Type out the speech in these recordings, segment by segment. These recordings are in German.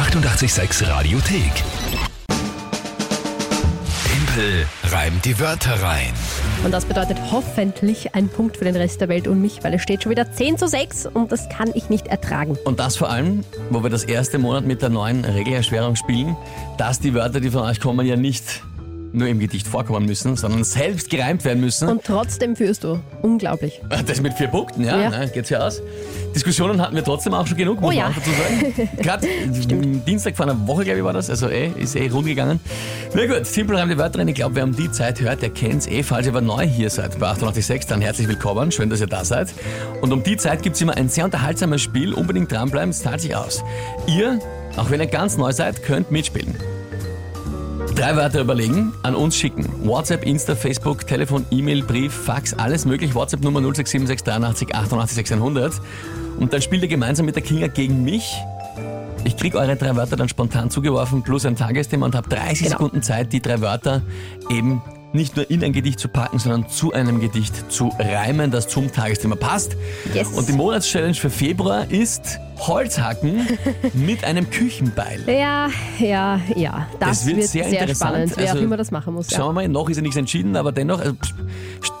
886 Radiothek. Tempel reimt die Wörter rein. Und das bedeutet hoffentlich ein Punkt für den Rest der Welt und mich, weil es steht schon wieder 10 zu 6 und das kann ich nicht ertragen. Und das vor allem, wo wir das erste Monat mit der neuen Regelerschwerung spielen, dass die Wörter, die von euch kommen, ja nicht nur im Gedicht vorkommen müssen, sondern selbst gereimt werden müssen. Und trotzdem führst du. Unglaublich. Das mit vier Punkten, ja, Ja. Ne, geht's ja aus. Diskussionen hatten wir trotzdem auch schon genug, muss Oh ja. man dazu sagen. Gerade Dienstag vor einer Woche, glaube ich, war das, also eh, ist eh rund gegangen. Na gut, simpel reim die Wörter rein. Ich glaube, wer um die Zeit hört, der kennt's eh. Falls ihr aber neu hier seid bei 886, dann herzlich willkommen. Schön, dass ihr da seid. Und um die Zeit gibt's immer ein sehr unterhaltsames Spiel. Unbedingt dranbleiben, es zahlt sich aus. Ihr, auch wenn ihr ganz neu seid, könnt mitspielen. Drei Wörter überlegen, an uns schicken. WhatsApp, Insta, Facebook, Telefon, E-Mail, Brief, Fax, alles möglich. WhatsApp-Nummer 0676 88 600. Und dann spielt ihr gemeinsam mit der Kinga gegen mich. Ich krieg eure drei Wörter dann spontan zugeworfen, plus ein Tagesthema und habe 30 Genau. Sekunden Zeit, die drei Wörter eben nicht nur in ein Gedicht zu packen, sondern zu einem Gedicht zu reimen, das zum Tagesthema passt. Yes. Und die Monatschallenge für Februar ist Holzhacken mit einem Küchenbeil. Ja, ja, ja. Das, Das wird sehr interessant. spannend, wer Also, auch immer das machen muss. Schauen Ja. wir mal, noch ist ja nichts entschieden, aber dennoch also,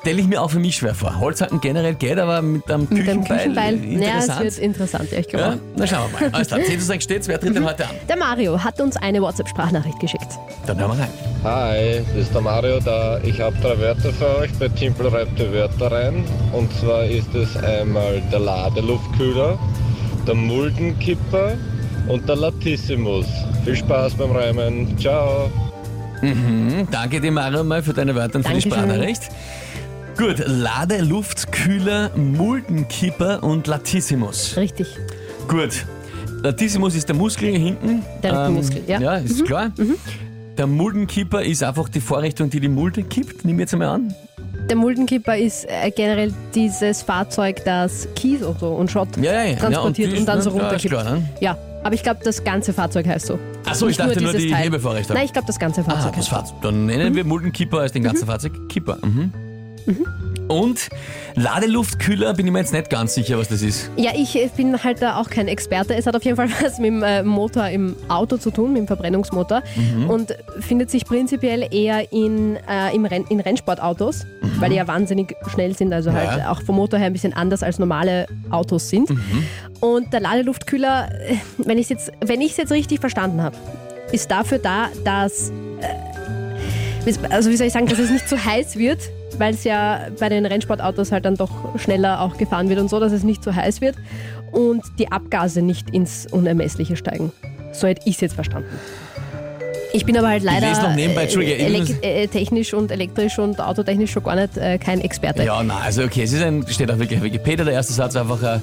stelle ich mir auch für mich schwer vor. Holzhacken generell geht, aber mit einem Mit dem Küchenbeil, Küchenbeil. Ja, es interessant. wird interessant, ja, ich glaube. ja, na schauen wir mal. Alles klar, 10 zu 6 steht's. Wer tritt denn heute an? Der Mario hat uns eine WhatsApp-Sprachnachricht geschickt. Dann hören wir rein. Hi, das ist der Mario da. Ich habe drei Wörter für euch bei Timpel reibt die Wörter rein. Und zwar ist es einmal der Ladeluftkühler, der Muldenkipper und der Latissimus. Viel Spaß beim Reimen. Ciao. Hm, danke dir, Mario, mal für deine Wörter und für die. Sprachnachricht. Gut, Lade, Luft, Kühler, Muldenkipper und Latissimus. Richtig. Gut. Latissimus ist der Muskel hier hinten. Der Rückenmuskel, ja. Ja, ist klar. Der Muldenkipper ist einfach die Vorrichtung, die die Mulde kippt, nehmen wir jetzt einmal an. Der Muldenkipper ist äh, generell dieses Fahrzeug, das Kies und so und Schrott Ja, ja, ja. transportiert Ja, und, und dann so ja, ist runterkippt. klar, ne? Ja, aber ich glaube, das ganze Fahrzeug heißt so. Ach so, ich dachte nur dieses die Teil. Hebevorrichtung. Nein, ich glaube, das ganze Ah, Fahrzeug das heißt so. Fahrzeug. Dann nennen wir Muldenkipper als den ganzen Fahrzeug Kipper. Mhm. Und Ladeluftkühler bin ich mir jetzt nicht ganz sicher, was das ist. Ja, ich äh, bin halt da auch kein Experte. Es hat auf jeden Fall was mit dem äh, Motor im Auto zu tun, mit dem Verbrennungsmotor. Mhm. Und findet sich prinzipiell eher in, äh, im Renn, in Rennsportautos, weil die ja wahnsinnig schnell sind, also halt Mhm. Ja. auch vom Motor her ein bisschen anders als normale Autos sind. Mhm. Und der Ladeluftkühler, äh, wenn ich es jetzt, wenn jetzt richtig verstanden habe, ist dafür da, dass also wie soll ich sagen, dass es nicht zu heiß wird, weil es ja bei den Rennsportautos halt dann doch schneller auch gefahren wird und so, dass es nicht zu heiß wird und die Abgase nicht ins Unermessliche steigen. So hätte ich es jetzt verstanden. Ich bin aber halt leider äh, äh, technisch und elektrisch und autotechnisch schon gar nicht äh, kein Experte. Ja, nein, also okay, es ist ein, steht auch wirklich auf Wikipedia, der erste Satz einfach äh, äh,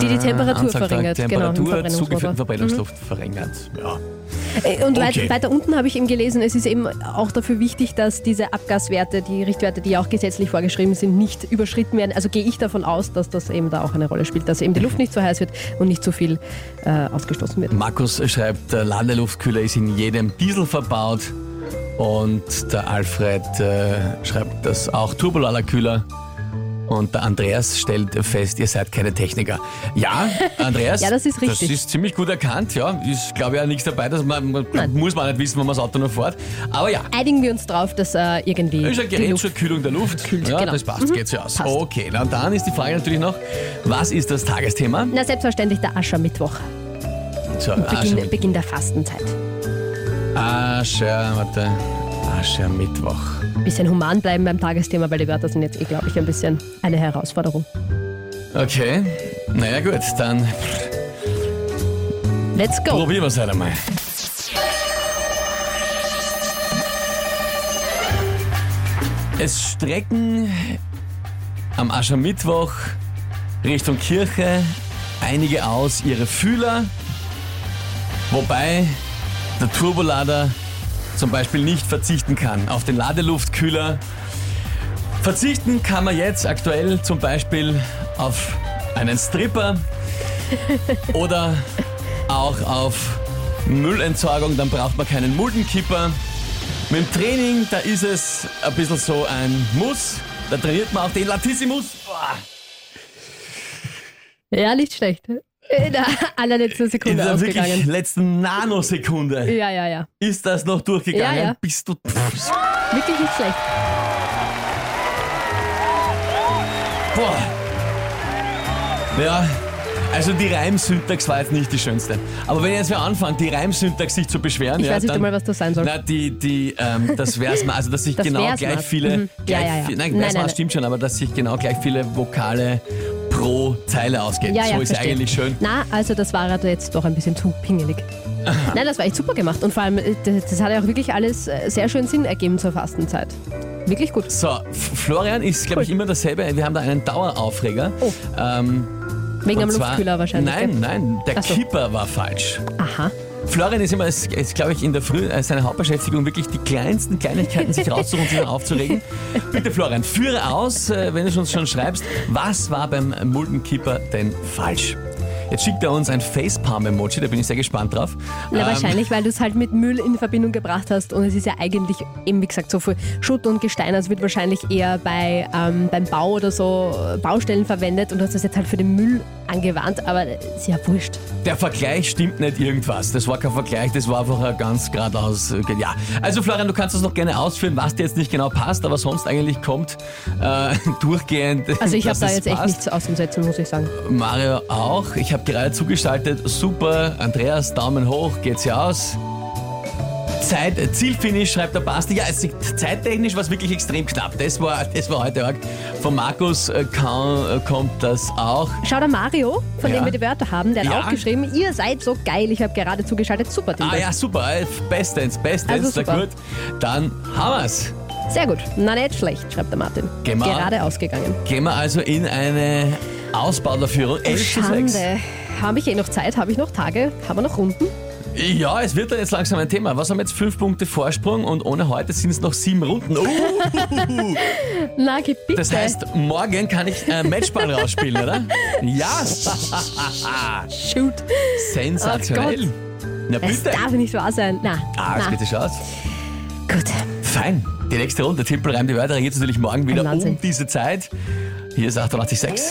Die die Temperatur Ansagt, verringert, genau, Temperatur Verbrennungsmotor. zugeführten Verbrennungsluft verringert. Ja. Äh, Und weit, Okay. weiter unten habe ich eben gelesen, es ist eben auch dafür wichtig, dass diese Abgaswerte, die Richtwerte, die ja auch gesetzlich vorgeschrieben sind, nicht überschritten werden. Also gehe ich davon aus, dass das eben da auch eine Rolle spielt, dass eben die Luft nicht zu heiß wird und nicht zu viel äh, ausgestoßen wird. Markus schreibt, der Ladeluftkühler ist in jedem Diesel verbaut und der Alfred äh, schreibt das auch Turboladerkühler. Und der Andreas stellt fest, ihr seid keine Techniker. Ja, Andreas, Ja, das ist richtig. Das ist ziemlich gut erkannt, ja. Ist, glaube ich, auch nichts dabei, dass man, man muss man nicht wissen, wenn man das Auto noch fährt. Aber ja, Einigen wir uns drauf, dass äh, irgendwie ist ein Gerät Luft zur Kühlung der Luft. kühlt, ja, genau. das passt, geht ja aus. Passt. Okay, na, und dann ist die Frage natürlich noch, was ist das Tagesthema? Na, selbstverständlich der Aschermittwoch, So, Beginn, Beginn der Fastenzeit. Ascher, warte, Aschermittwoch. Bisschen human bleiben beim Tagesthema, weil die Wörter sind jetzt eh, glaube ich, ein bisschen eine Herausforderung. Okay, naja gut, dann Let's go! probieren wir es halt einmal. Es strecken am Aschermittwoch Richtung Kirche einige aus ihre Fühler, wobei der Turbolader zum Beispiel nicht verzichten kann auf den Ladeluftkühler. Verzichten kann man jetzt aktuell zum Beispiel auf einen Stripper oder auch auf Müllentsorgung, dann braucht man keinen Muldenkipper. Mit dem Training, da ist es ein bisschen so ein Muss. Da trainiert man auch den Latissimus. Boah. Ja, nicht schlecht. In der allerletzten In Sekunde der wirklich ausgegangen. letzten Nanosekunde Ja, ja, ja. ist das noch durchgegangen. Ja, ja. Bist du. Pff, Wirklich nicht schlecht. boah. Ja. Also die Reimsyntax war jetzt nicht die schönste. Aber wenn jetzt wer anfängt, die Reimsyntax sich zu beschweren, Ich ja, weiß nicht dann, einmal, was das sein soll. Na, die, die, ähm, das wär's mal, also dass sich Das genau wär's gleich mal. viele, Mhm. gleich, Ja, ja, ja. viel- nein, Nein, wär's mal nein, stimmt schon, aber dass sich genau gleich viele Vokale pro Zeile ausgehen. Ja, ja, so ist verstehe. eigentlich schön. Na, also das war halt jetzt doch ein bisschen zu pingelig. Nein, das war echt super gemacht. Und vor allem, äh, das, das hat ja auch wirklich alles äh, sehr schön Sinn ergeben zur Fastenzeit. Wirklich gut. So, Florian ist, glaube ich, Cool. immer dasselbe. Wir haben da einen Daueraufreger. Oh. Ähm, Wegen am Luftkühler wahrscheinlich. Nein, gell? nein, der so. Kipper war falsch. Aha. Florian ist immer, ist, ist glaube ich, in der Früh äh, seine Hauptbeschäftigung wirklich die kleinsten Kleinigkeiten sich rauszusuchen und sich dann aufzuregen. Bitte Florian, führe aus, äh, wenn du uns schon schreibst, was war beim Muldenkipper denn falsch? Jetzt schickt er uns ein Facepalm-Emoji, da bin ich sehr gespannt drauf. Na, Ähm, wahrscheinlich, weil du es halt mit Müll in Verbindung gebracht hast und es ist ja eigentlich eben, wie gesagt, so viel Schutt und Gestein, also wird wahrscheinlich eher bei, ähm, beim Bau oder so äh, Baustellen verwendet und du hast das jetzt halt für den Müll angewandt, aber ist ja wurscht. Der Vergleich stimmt nicht irgendwas. Das war kein Vergleich, das war einfach ein ganz geradeaus. äh, Ja. Also Florian, du kannst das noch gerne ausführen, was dir jetzt nicht genau passt, aber sonst eigentlich kommt äh, durchgehend. Also ich habe da jetzt echt passt. nichts auszusetzen, muss ich sagen. Mario auch. Ich habe gerade zugeschaltet. Super. Andreas, Daumen hoch. Geht's ja aus. Zeit, Zielfinish, schreibt der Basti. Ja, es, zeittechnisch war es wirklich extrem knapp. Das war, das war heute arg. Von Markus äh, kann, äh, kommt das auch. Schau der Mario, von Ja. dem wir die Wörter haben, der hat Ja. auch geschrieben, ihr seid so geil, ich habe gerade zugeschaltet. Super, Tim. Ah ja, super. äh, Bestens, bestens. Also super. gut. Dann haben wir's. Sehr gut. Na, nicht schlecht, schreibt der Martin. Gehen wir- Gerade ausgegangen. Gehen wir also in eine Ausbauerführung. Oh, 11 zu 6. Schande. Habe ich eh noch Zeit? Habe ich noch Tage? Haben wir noch Runden? Ja, es wird dann jetzt langsam ein Thema. Was haben wir jetzt? Fünf Punkte Vorsprung und ohne heute sind es noch sieben Runden. Uh, Na, geh bitte. das heißt, morgen kann ich äh, Matchball rausspielen, oder? Ja, Shoot. sensationell. Na Das bitte. darf nicht wahr sein. Na, Ah, das na. geht ja aus. Gut. Fein. Die nächste Runde, Tippel reimt die Wörter, geht natürlich morgen wieder Wahnsinn. um diese Zeit. Hier ist 886.